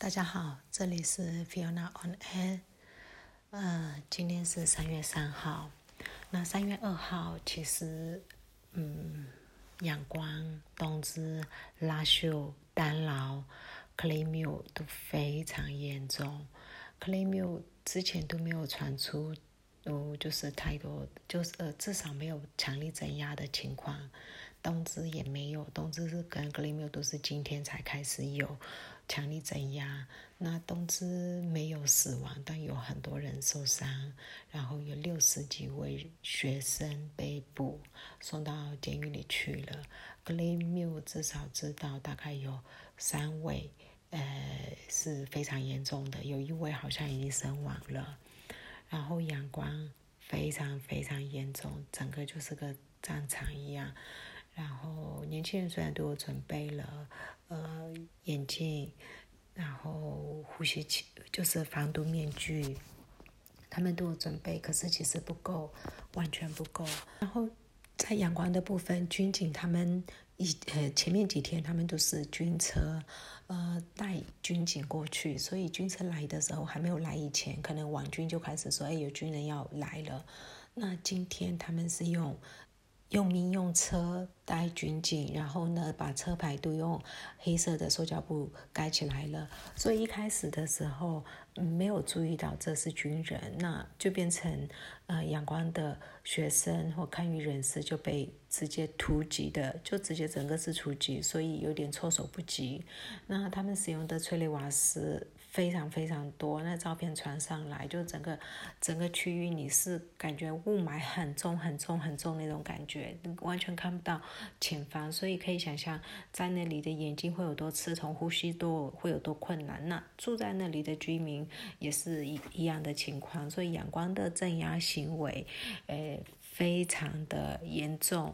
大家好，这里是 Fiona on Air。呃，今天是三月三号。那三月二号，其实，嗯，阳光、冬至、拉秀、丹劳、克雷缪都非常严重。克雷缪之前都没有传出，有，就是太多，就是呃，至少没有强力镇压的情况。冬至也没有，冬至是跟克雷缪都是今天才开始有。强力镇压，那冬至没有死亡，但有很多人受伤，然后有六十几位学生被捕，送到监狱里去了。格雷缪至少知道大概有三位，呃，是非常严重的，有一位好像已经身亡了。然后阳光非常非常严重，整个就是个战场一样。然后年轻人虽然都有准备了。呃，眼镜，然后呼吸器，就是防毒面具，他们都有准备，可是其实不够，完全不够。然后在阳光的部分，军警他们一呃前面几天他们都是军车，呃带军警过去，所以军车来的时候还没有来以前，可能网军就开始说，哎，有军人要来了。那今天他们是用。用民用车带军警，然后呢，把车牌都用黑色的塑胶布盖起来了。所以一开始的时候没有注意到这是军人，那就变成呃阳光的学生或看舆人士就被直接突击的，就直接整个是突击，所以有点措手不及。那他们使用的催泪瓦斯。非常非常多，那照片传上来，就整个整个区域你是感觉雾霾很重很重很重那种感觉，完全看不到前方，所以可以想象在那里的眼睛会有多刺痛，呼吸都会有多困难。那住在那里的居民也是一一样的情况，所以阳光的镇压行为，呃，非常的严重。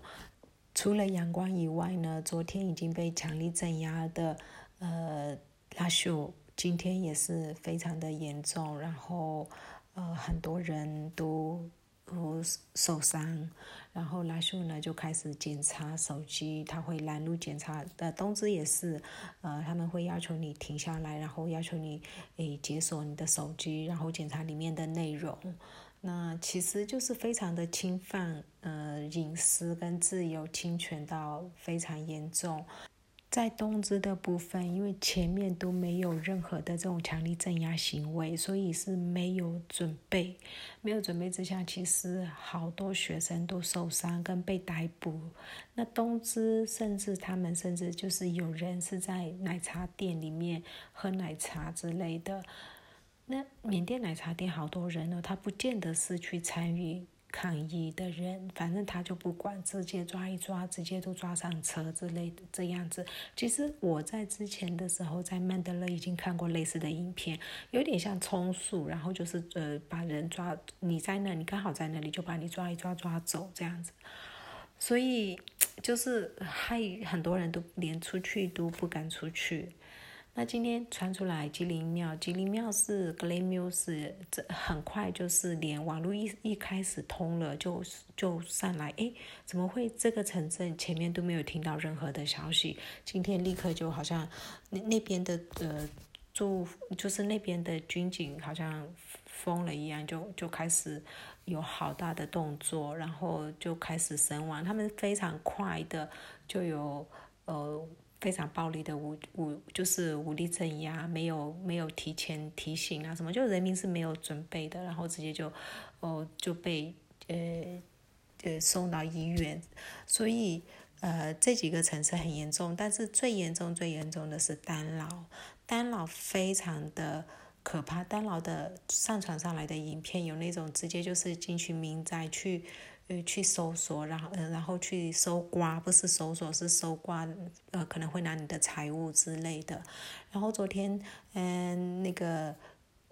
除了阳光以外呢，昨天已经被强力镇压的呃拉秀。今天也是非常的严重，然后呃很多人都都受伤，然后拉秀呢就开始检查手机，他会拦路检查。呃，东芝也是，呃他们会要求你停下来，然后要求你诶解锁你的手机，然后检查里面的内容。那其实就是非常的侵犯呃隐私跟自由侵权到非常严重。在东芝的部分，因为前面都没有任何的这种强力镇压行为，所以是没有准备。没有准备之下，其实好多学生都受伤跟被逮捕。那东芝甚至他们甚至就是有人是在奶茶店里面喝奶茶之类的。那缅甸奶茶店好多人呢，他不见得是去参与。抗议的人，反正他就不管，直接抓一抓，直接都抓上车之类的这样子。其实我在之前的时候在曼德勒已经看过类似的影片，有点像充数，然后就是呃把人抓，你在那，你刚好在那里，就把你抓一抓抓走这样子。所以就是害很多人都连出去都不敢出去。那今天传出来吉林庙，吉林庙是格雷缪是这很快就是连网络一一开始通了就就上来，诶，怎么会这个城镇前面都没有听到任何的消息？今天立刻就好像那那边的呃驻就是那边的军警好像疯了一样，就就开始有好大的动作，然后就开始神亡，他们非常快的就有呃。非常暴力的武武就是武力镇压，没有没有提前提醒啊什么，就人民是没有准备的，然后直接就哦就被呃呃送到医院，所以呃这几个城市很严重，但是最严重最严重的是丹老，丹老非常的可怕，丹老的上传上来的影片有那种直接就是进去民宅去。呃，去搜索，然后呃，然后去搜刮，不是搜索，是搜刮，呃，可能会拿你的财物之类的。然后昨天，嗯，那个，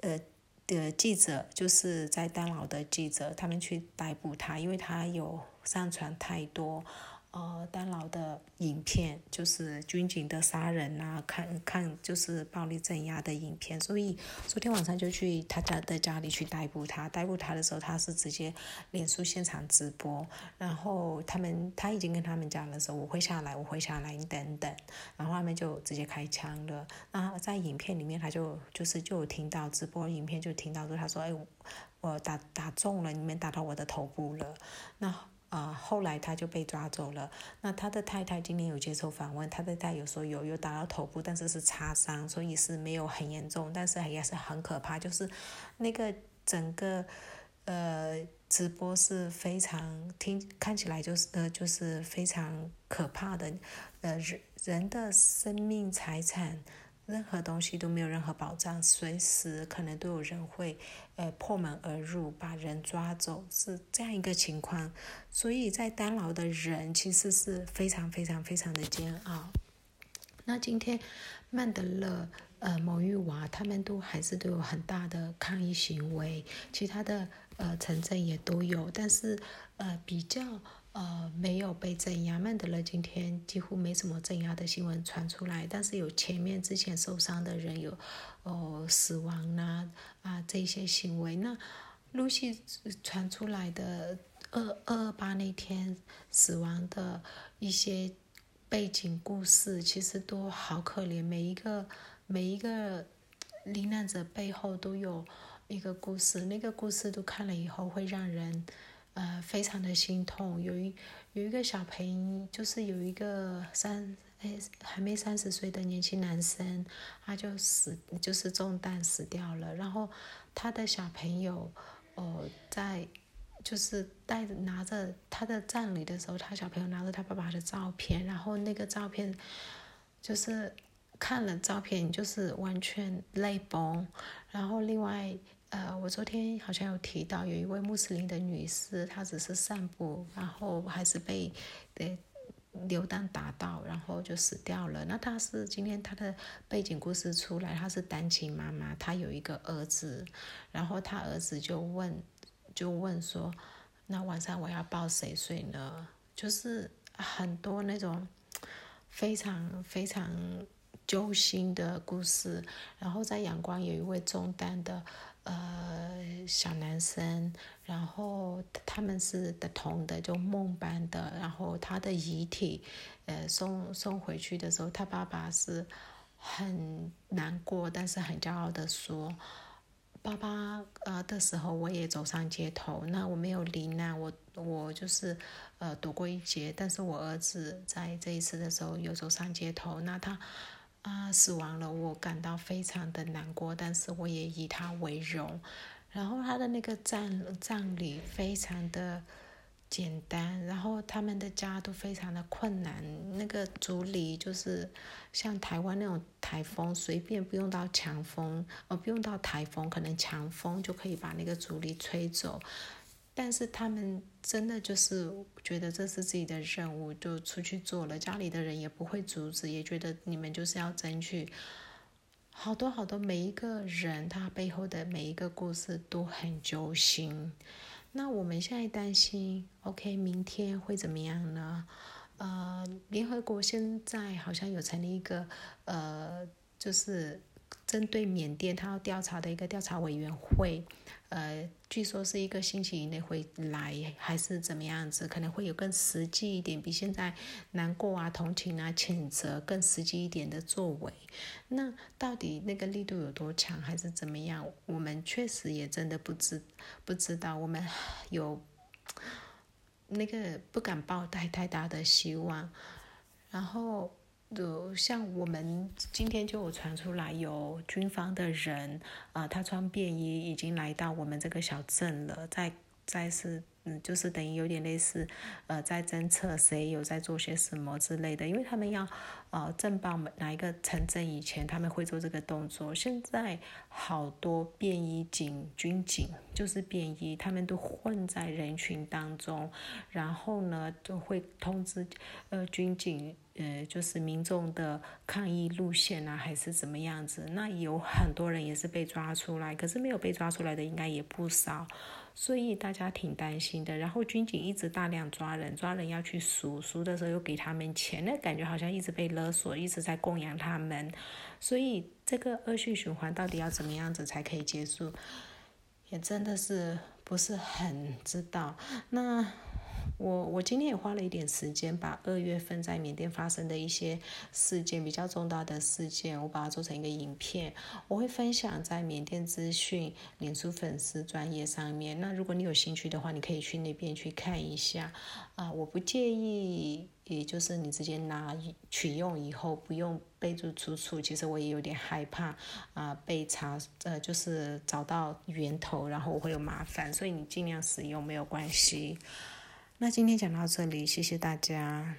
呃，的记者就是在丹老的记者，他们去逮捕他，因为他有上传太多，呃丹老的影片，就是军警的杀人啊，看看就是暴力镇压的影片，所以昨天晚上就去他家的家里去逮捕他，逮捕他的时候他是直接脸书现场直播，然后他们他已经跟他们讲了说我会下来，我会下来，你等等，然后他们就直接开枪了。那在影片里面他就就是就听到直播影片就听到说他说哎。我打打中了，你们打到我的头部了。那啊，后来他就被抓走了。那他的太太今天有接受访问，他的太太有说有有打到头部，但是是擦伤，所以是没有很严重，但是也是很可怕。就是那个整个呃直播是非常听看起来就是呃就是非常可怕的，呃人人的生命财产。任何东西都没有任何保障，随时可能都有人会，呃，破门而入把人抓走，是这样一个情况。所以在单牢的人其实是非常非常非常的煎熬。那今天曼德勒、呃，某玉娃他们都还是都有很大的抗议行为，其他的呃城镇也都有，但是呃比较。呃，没有被镇压。曼德勒今天几乎没什么镇压的新闻传出来，但是有前面之前受伤的人有，哦，死亡呐啊这些行为。那露西传出来的二二二八那天死亡的一些背景故事，其实都好可怜。每一个每一个罹难者背后都有一个故事，那个故事都看了以后会让人。呃，非常的心痛。有一有一个小朋友，就是有一个三哎还没三十岁的年轻男生，他就死，就是中弹死掉了。然后他的小朋友，哦，在就是带着拿着他的葬礼的时候，他小朋友拿着他爸爸的照片，然后那个照片就是看了照片，就是完全泪崩。然后另外。呃，我昨天好像有提到，有一位穆斯林的女士，她只是散步，然后还是被对榴弹打到，然后就死掉了。那她是今天她的背景故事出来，她是单亲妈妈，她有一个儿子，然后她儿子就问，就问说，那晚上我要抱谁睡呢？就是很多那种非常非常揪心的故事。然后在阳光有一位中单的。呃，小男生，然后他们是的同的，就梦班的，然后他的遗体，呃，送送回去的时候，他爸爸是很难过，但是很骄傲的说：“爸爸，呃的时候我也走上街头，那我没有罹难，我我就是呃躲过一劫，但是我儿子在这一次的时候又走上街头，那他。”啊，死亡了，我感到非常的难过，但是我也以他为荣。然后他的那个葬葬礼非常的简单，然后他们的家都非常的困难。那个竹篱就是像台湾那种台风，随便不用到强风，哦，不用到台风，可能强风就可以把那个竹篱吹走。但是他们真的就是觉得这是自己的任务，就出去做了。家里的人也不会阻止，也觉得你们就是要争取。好多好多，每一个人他背后的每一个故事都很揪心。那我们现在担心，OK，明天会怎么样呢？呃，联合国现在好像有成立一个呃，就是针对缅甸他要调查的一个调查委员会。呃，据说是一个星期以内会来，还是怎么样子？可能会有更实际一点，比现在难过啊、同情啊、谴责更实际一点的作为。那到底那个力度有多强，还是怎么样？我们确实也真的不知不知道。我们有那个不敢抱太太大的希望，然后。就像我们今天就有传出来，有军方的人，啊，他穿便衣已经来到我们这个小镇了，在在是，嗯，就是等于有点类似，呃，在侦测谁有在做些什么之类的，因为他们要，呃，镇报哪一个城镇以前他们会做这个动作。现在好多便衣警、军警就是便衣，他们都混在人群当中，然后呢就会通知，呃，军警。呃，就是民众的抗议路线啊，还是怎么样子？那有很多人也是被抓出来，可是没有被抓出来的应该也不少，所以大家挺担心的。然后军警一直大量抓人，抓人要去赎，赎的时候又给他们钱，那感觉好像一直被勒索，一直在供养他们，所以这个恶性循环到底要怎么样子才可以结束，也真的是不是很知道。那。我我今天也花了一点时间，把二月份在缅甸发生的一些事件，比较重大的事件，我把它做成一个影片，我会分享在缅甸资讯脸书粉丝专业上面。那如果你有兴趣的话，你可以去那边去看一下。啊，我不介意，也就是你直接拿取用以后不用备注出处，其实我也有点害怕啊，被查呃就是找到源头，然后我会有麻烦，所以你尽量使用没有关系。那今天讲到这里，谢谢大家。